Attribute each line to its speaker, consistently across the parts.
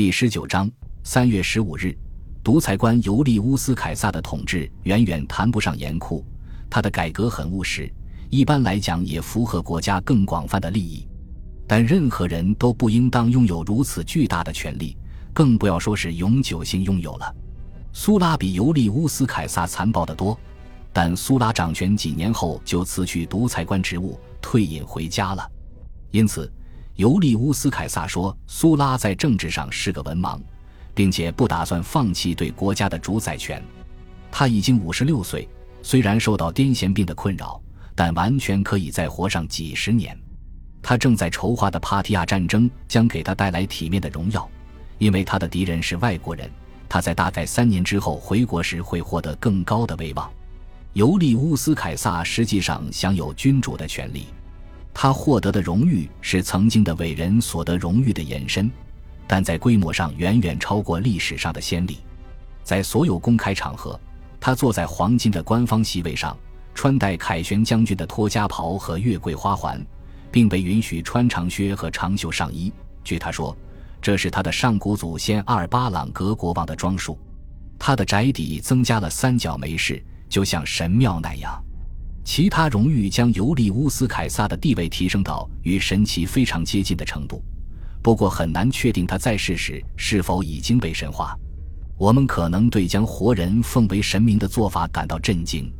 Speaker 1: 第十九章三月十五日，独裁官尤利乌斯·凯撒的统治远远谈不上严酷，他的改革很务实，一般来讲也符合国家更广泛的利益。但任何人都不应当拥有如此巨大的权力，更不要说是永久性拥有了。苏拉比尤利乌斯·凯撒残暴得多，但苏拉掌权几年后就辞去独裁官职务，退隐回家了。因此。尤利乌斯·凯撒说：“苏拉在政治上是个文盲，并且不打算放弃对国家的主宰权。他已经五十六岁，虽然受到癫痫病的困扰，但完全可以再活上几十年。他正在筹划的帕提亚战争将给他带来体面的荣耀，因为他的敌人是外国人。他在大概三年之后回国时会获得更高的威望。尤利乌斯·凯撒实际上享有君主的权利。”他获得的荣誉是曾经的伟人所得荣誉的延伸，但在规模上远远超过历史上的先例。在所有公开场合，他坐在黄金的官方席位上，穿戴凯旋将军的托加袍和月桂花环，并被允许穿长靴和长袖上衣。据他说，这是他的上古祖先阿尔巴朗格国王的装束。他的宅邸增加了三角梅饰，就像神庙那样。其他荣誉将尤利乌斯·凯撒的地位提升到与神奇非常接近的程度，不过很难确定他在世时是否已经被神化。我们可能对将活人奉为神明的做法感到震惊，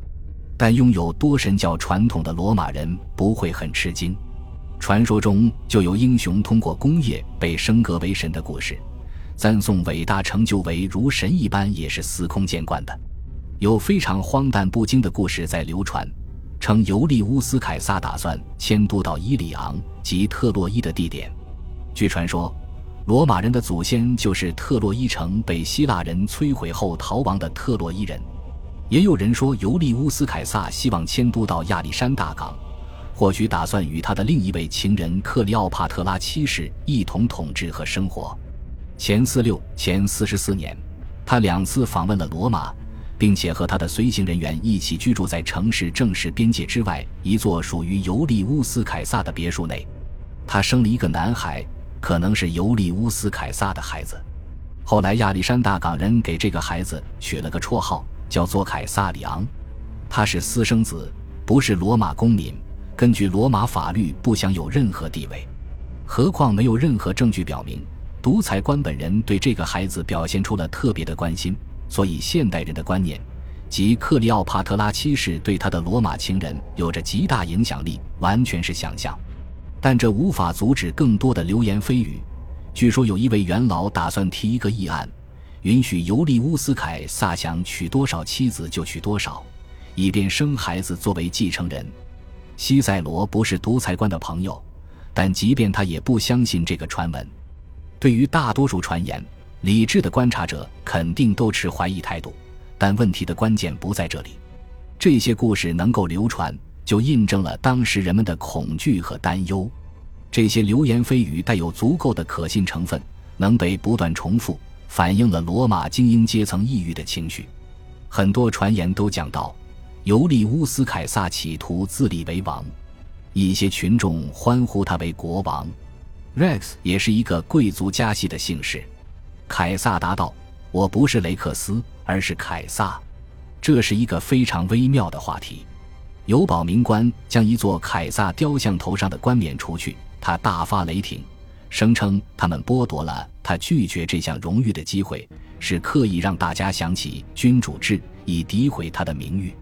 Speaker 1: 但拥有多神教传统的罗马人不会很吃惊。传说中就有英雄通过功业被升格为神的故事，赞颂伟大成就为如神一般也是司空见惯的。有非常荒诞不经的故事在流传。称尤利乌斯·凯撒打算迁都到伊里昂及特洛伊的地点。据传说，罗马人的祖先就是特洛伊城被希腊人摧毁后逃亡的特洛伊人。也有人说，尤利乌斯·凯撒希望迁都到亚历山大港，或许打算与他的另一位情人克里奥帕特拉七世一同统治和生活。前四六前四十四年，他两次访问了罗马。并且和他的随行人员一起居住在城市正式边界之外一座属于尤利乌斯·凯撒的别墅内。他生了一个男孩，可能是尤利乌斯·凯撒的孩子。后来亚历山大港人给这个孩子取了个绰号，叫做凯撒里昂。他是私生子，不是罗马公民，根据罗马法律不享有任何地位。何况没有任何证据表明独裁官本人对这个孩子表现出了特别的关心。所以，现代人的观念，即克里奥帕特拉七世对他的罗马情人有着极大影响力，完全是想象。但这无法阻止更多的流言蜚语。据说有一位元老打算提一个议案，允许尤利乌斯凯撒想娶多少妻子就娶多少，以便生孩子作为继承人。西塞罗不是独裁官的朋友，但即便他也不相信这个传闻。对于大多数传言。理智的观察者肯定都持怀疑态度，但问题的关键不在这里。这些故事能够流传，就印证了当时人们的恐惧和担忧。这些流言蜚语带有足够的可信成分，能被不断重复，反映了罗马精英阶层抑郁的情绪。很多传言都讲到，尤利乌斯·凯撒企图自立为王，一些群众欢呼他为国王。Rex 也是一个贵族家系的姓氏。凯撒答道：“我不是雷克斯，而是凯撒。”这是一个非常微妙的话题。有保民官将一座凯撒雕像头上的冠冕除去，他大发雷霆，声称他们剥夺了他拒绝这项荣誉的机会，是刻意让大家想起君主制，以诋毁他的名誉。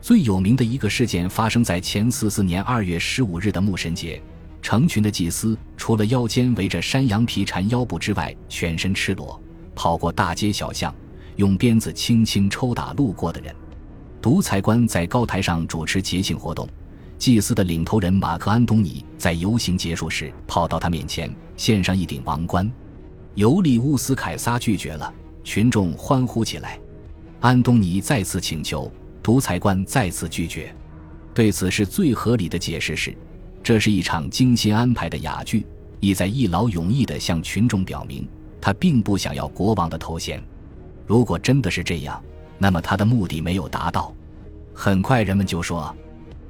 Speaker 1: 最有名的一个事件发生在前四四年二月十五日的牧神节。成群的祭司，除了腰间围着山羊皮缠腰部之外，全身赤裸，跑过大街小巷，用鞭子轻轻抽打路过的人。独裁官在高台上主持节庆活动，祭司的领头人马克安东尼在游行结束时跑到他面前，献上一顶王冠。尤利乌斯凯撒拒绝了，群众欢呼起来。安东尼再次请求，独裁官再次拒绝。对此事最合理的解释是。这是一场精心安排的哑剧，意在一劳永逸地向群众表明，他并不想要国王的头衔。如果真的是这样，那么他的目的没有达到。很快，人们就说，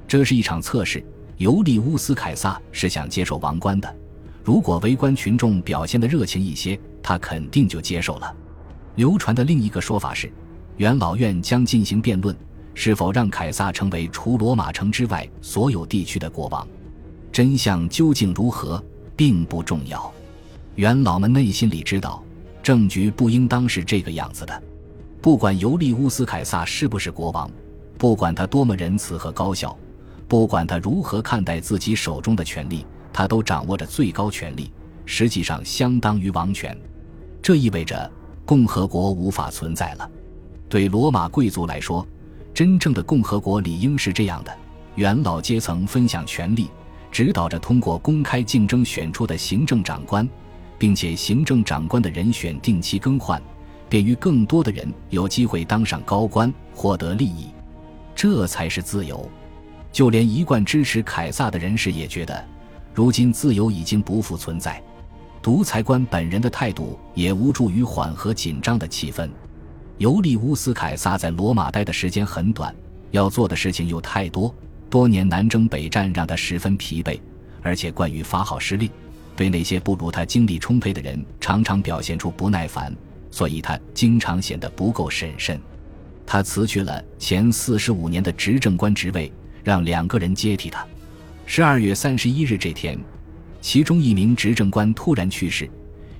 Speaker 1: 这是一场测试。尤利乌斯·凯撒是想接受王冠的。如果围观群众表现的热情一些，他肯定就接受了。流传的另一个说法是，元老院将进行辩论，是否让凯撒成为除罗马城之外所有地区的国王。真相究竟如何，并不重要。元老们内心里知道，政局不应当是这个样子的。不管尤利乌斯·凯撒是不是国王，不管他多么仁慈和高效，不管他如何看待自己手中的权力，他都掌握着最高权力，实际上相当于王权。这意味着共和国无法存在了。对罗马贵族来说，真正的共和国理应是这样的：元老阶层分享权力。指导着通过公开竞争选出的行政长官，并且行政长官的人选定期更换，便于更多的人有机会当上高官，获得利益。这才是自由。就连一贯支持凯撒的人士也觉得，如今自由已经不复存在。独裁官本人的态度也无助于缓和紧张的气氛。尤利乌斯·凯撒在罗马待的时间很短，要做的事情又太多。多年南征北战让他十分疲惫，而且惯于发号施令，对那些不如他精力充沛的人常常表现出不耐烦，所以他经常显得不够审慎。他辞去了前四十五年的执政官职位，让两个人接替他。十二月三十一日这天，其中一名执政官突然去世，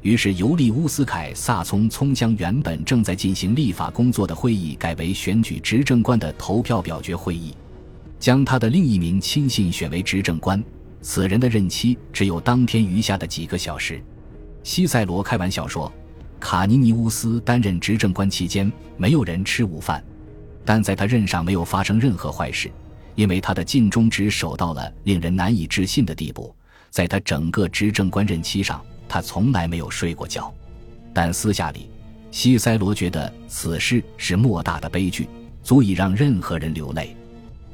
Speaker 1: 于是尤利乌斯·凯撒匆匆将原本正在进行立法工作的会议改为选举执政官的投票表决会议。将他的另一名亲信选为执政官，此人的任期只有当天余下的几个小时。西塞罗开玩笑说：“卡尼尼乌斯担任执政官期间，没有人吃午饭，但在他任上没有发生任何坏事，因为他的尽忠职守到了令人难以置信的地步。在他整个执政官任期上，他从来没有睡过觉。但私下里，西塞罗觉得此事是莫大的悲剧，足以让任何人流泪。”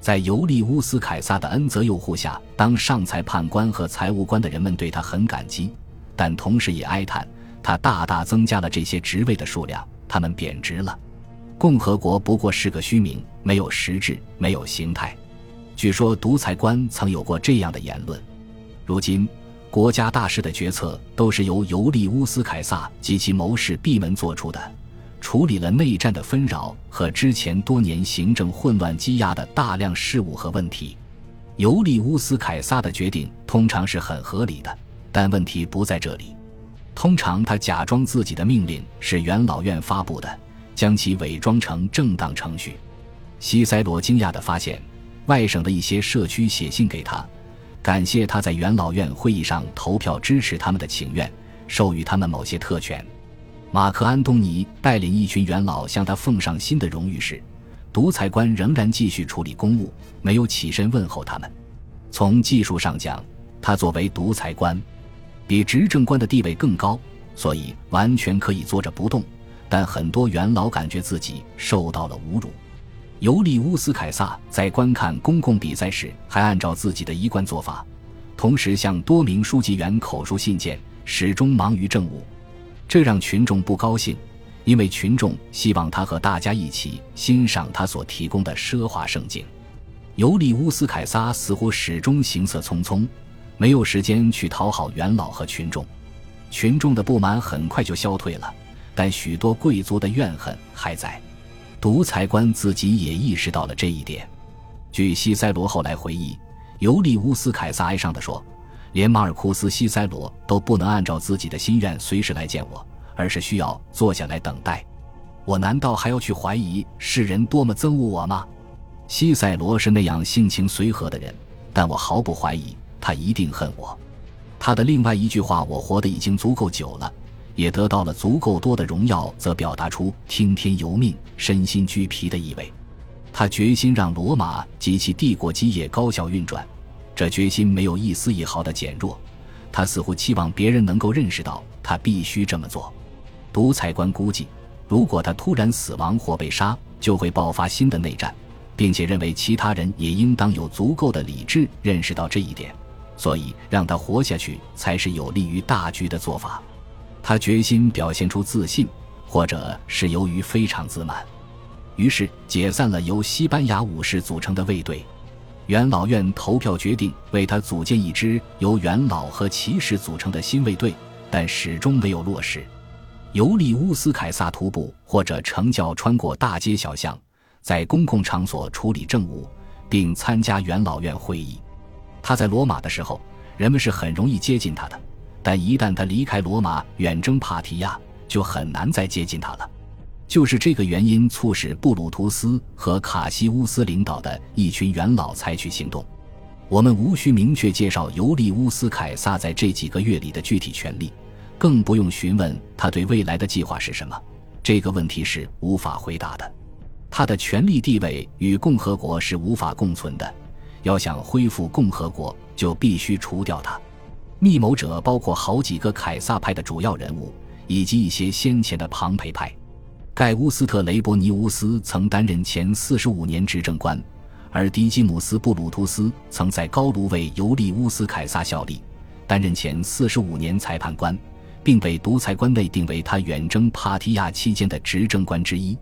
Speaker 1: 在尤利乌斯·凯撒的恩泽佑护下，当上裁判官和财务官的人们对他很感激，但同时也哀叹他大大增加了这些职位的数量，他们贬值了。共和国不过是个虚名，没有实质，没有形态。据说独裁官曾有过这样的言论：如今，国家大事的决策都是由尤利乌斯·凯撒及其谋士闭门做出的。处理了内战的纷扰和之前多年行政混乱积压的大量事务和问题，尤利乌斯·凯撒的决定通常是很合理的，但问题不在这里。通常他假装自己的命令是元老院发布的，将其伪装成正当程序。西塞罗惊讶地发现，外省的一些社区写信给他，感谢他在元老院会议上投票支持他们的请愿，授予他们某些特权。马克·安东尼带领一群元老向他奉上新的荣誉时，独裁官仍然继续处理公务，没有起身问候他们。从技术上讲，他作为独裁官，比执政官的地位更高，所以完全可以坐着不动。但很多元老感觉自己受到了侮辱。尤利乌斯·凯撒在观看公共比赛时，还按照自己的一贯做法，同时向多名书记员口述信件，始终忙于政务。这让群众不高兴，因为群众希望他和大家一起欣赏他所提供的奢华盛景。尤利乌斯·凯撒似乎始终行色匆匆，没有时间去讨好元老和群众。群众的不满很快就消退了，但许多贵族的怨恨还在。独裁官自己也意识到了这一点。据西塞罗后来回忆，尤利乌斯·凯撒哀伤地说。连马尔库斯·西塞罗都不能按照自己的心愿随时来见我，而是需要坐下来等待。我难道还要去怀疑世人多么憎恶我吗？西塞罗是那样性情随和的人，但我毫不怀疑他一定恨我。他的另外一句话：“我活得已经足够久了，也得到了足够多的荣耀”，则表达出听天由命、身心俱疲的意味。他决心让罗马及其帝国基业高效运转。这决心没有一丝一毫的减弱，他似乎期望别人能够认识到他必须这么做。独裁官估计，如果他突然死亡或被杀，就会爆发新的内战，并且认为其他人也应当有足够的理智认识到这一点，所以让他活下去才是有利于大局的做法。他决心表现出自信，或者是由于非常自满，于是解散了由西班牙武士组成的卫队。元老院投票决定为他组建一支由元老和骑士组成的新卫队，但始终没有落实。尤利乌斯·凯撒徒步或者乘轿穿过大街小巷，在公共场所处理政务，并参加元老院会议。他在罗马的时候，人们是很容易接近他的，但一旦他离开罗马远征帕提亚，就很难再接近他了。就是这个原因，促使布鲁图斯和卡西乌斯领导的一群元老采取行动。我们无需明确介绍尤利乌斯·凯撒在这几个月里的具体权利。更不用询问他对未来的计划是什么，这个问题是无法回答的。他的权力地位与共和国是无法共存的。要想恢复共和国，就必须除掉他。密谋者包括好几个凯撒派的主要人物，以及一些先前的庞培派。盖乌斯特雷伯尼乌斯曾担任前四十五年执政官，而迪基姆斯布鲁图斯曾在高卢为尤利乌斯凯撒效力，担任前四十五年裁判官。并被独裁官内定为他远征帕提亚期间的执政官之一。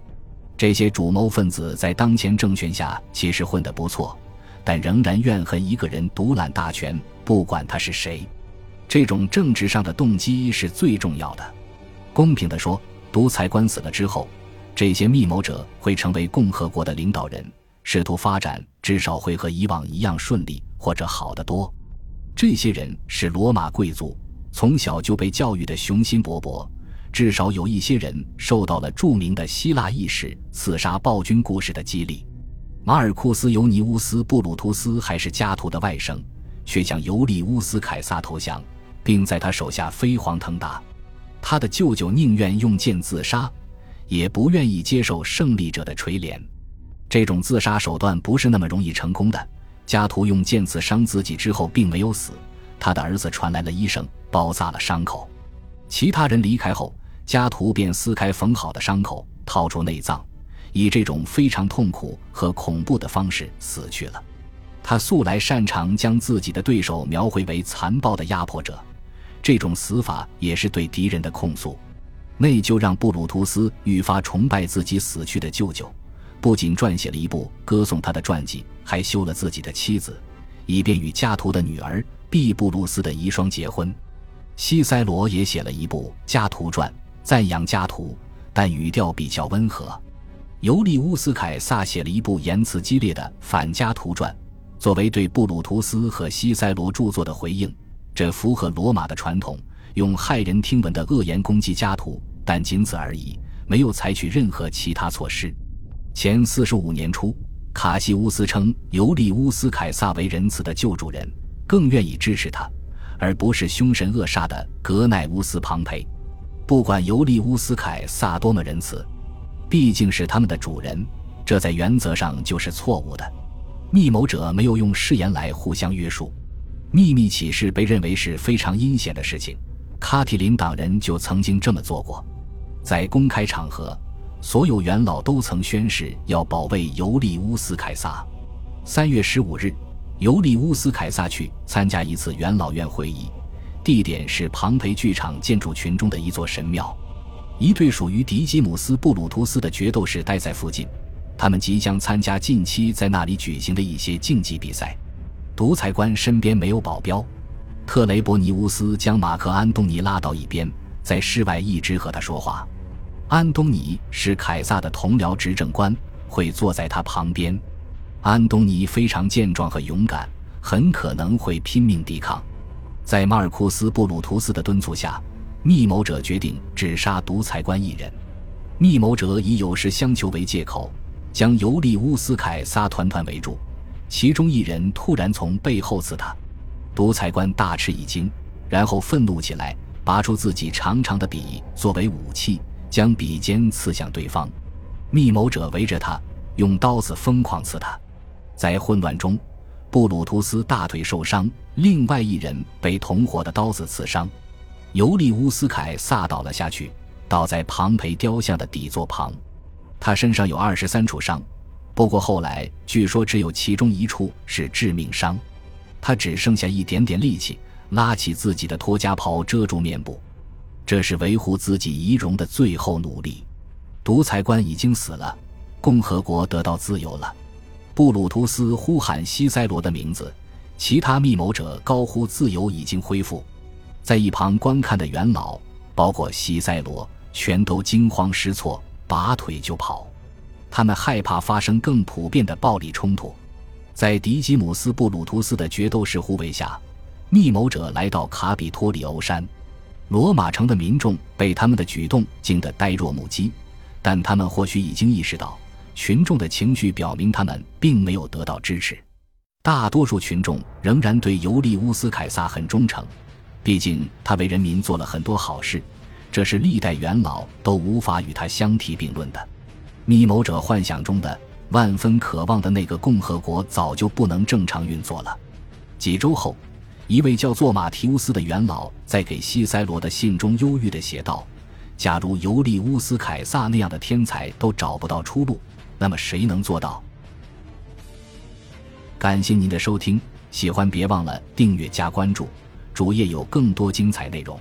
Speaker 1: 这些主谋分子在当前政权下其实混得不错，但仍然怨恨一个人独揽大权，不管他是谁。这种政治上的动机是最重要的。公平地说，独裁官死了之后，这些密谋者会成为共和国的领导人，试图发展至少会和以往一样顺利，或者好得多。这些人是罗马贵族。从小就被教育的雄心勃勃，至少有一些人受到了著名的希腊义士刺杀暴君故事的激励。马尔库斯·尤尼乌斯·布鲁图斯还是加图的外甥，却向尤利乌斯·凯撒投降，并在他手下飞黄腾达。他的舅舅宁愿用剑自杀，也不愿意接受胜利者的垂怜。这种自杀手段不是那么容易成功的。加图用剑刺伤自己之后，并没有死。他的儿子传来了医生，包扎了伤口。其他人离开后，加图便撕开缝好的伤口，掏出内脏，以这种非常痛苦和恐怖的方式死去了。他素来擅长将自己的对手描绘为残暴的压迫者，这种死法也是对敌人的控诉。内疚让布鲁图斯愈发崇拜自己死去的舅舅，不仅撰写了一部歌颂他的传记，还休了自己的妻子，以便与加图的女儿。毕布鲁斯的遗孀结婚，西塞罗也写了一部《家图传》，赞扬家图，但语调比较温和。尤利乌斯·凯撒写了一部言辞激烈的《反家图传》，作为对布鲁图斯和西塞罗著作的回应。这符合罗马的传统，用骇人听闻的恶言攻击家图，但仅此而已，没有采取任何其他措施。前四十五年初，卡西乌斯称尤利乌斯·凯撒为仁慈的救主人。更愿意支持他，而不是凶神恶煞的格奈乌斯·庞培。不管尤利乌斯·凯撒多么仁慈，毕竟是他们的主人，这在原则上就是错误的。密谋者没有用誓言来互相约束，秘密启示被认为是非常阴险的事情。卡提林党人就曾经这么做过，在公开场合，所有元老都曾宣誓要保卫尤利乌斯·凯撒。三月十五日。尤利乌斯·凯撒去参加一次元老院会议，地点是庞培剧场建筑群中的一座神庙。一对属于迪基姆斯·布鲁图斯的决斗士待在附近，他们即将参加近期在那里举行的一些竞技比赛。独裁官身边没有保镖，特雷伯尼乌斯将马克·安东尼拉到一边，在室外一直和他说话。安东尼是凯撒的同僚执政官，会坐在他旁边。安东尼非常健壮和勇敢，很可能会拼命抵抗。在马尔库斯·布鲁图斯的敦促下，密谋者决定只杀独裁官一人。密谋者以有事相求为借口，将尤利乌斯·凯撒团团围住。其中一人突然从背后刺他，独裁官大吃一惊，然后愤怒起来，拔出自己长长的笔作为武器，将笔尖刺向对方。密谋者围着他，用刀子疯狂刺他。在混乱中，布鲁图斯大腿受伤，另外一人被同伙的刀子刺伤。尤利乌斯凯撒倒了下去，倒在庞培雕像的底座旁。他身上有二十三处伤，不过后来据说只有其中一处是致命伤。他只剩下一点点力气，拉起自己的托家袍遮住面部，这是维护自己仪容的最后努力。独裁官已经死了，共和国得到自由了。布鲁图斯呼喊西塞罗的名字，其他密谋者高呼“自由已经恢复”。在一旁观看的元老，包括西塞罗，全都惊慌失措，拔腿就跑。他们害怕发生更普遍的暴力冲突。在迪吉姆斯·布鲁图斯的决斗士护卫下，密谋者来到卡比托里欧山。罗马城的民众被他们的举动惊得呆若木鸡，但他们或许已经意识到，群众的情绪表明他们并没有得到支持。大多数群众仍然对尤利乌斯·凯撒很忠诚，毕竟他为人民做了很多好事，这是历代元老都无法与他相提并论的。密谋者幻想中的、万分渴望的那个共和国早就不能正常运作了。几周后。一位叫做马提乌斯的元老在给西塞罗的信中忧郁地写道：“假如尤利乌斯·凯撒那样的天才都找不到出路，那么谁能做到？”感谢您的收听，喜欢别忘了订阅加关注，主页有更多精彩内容。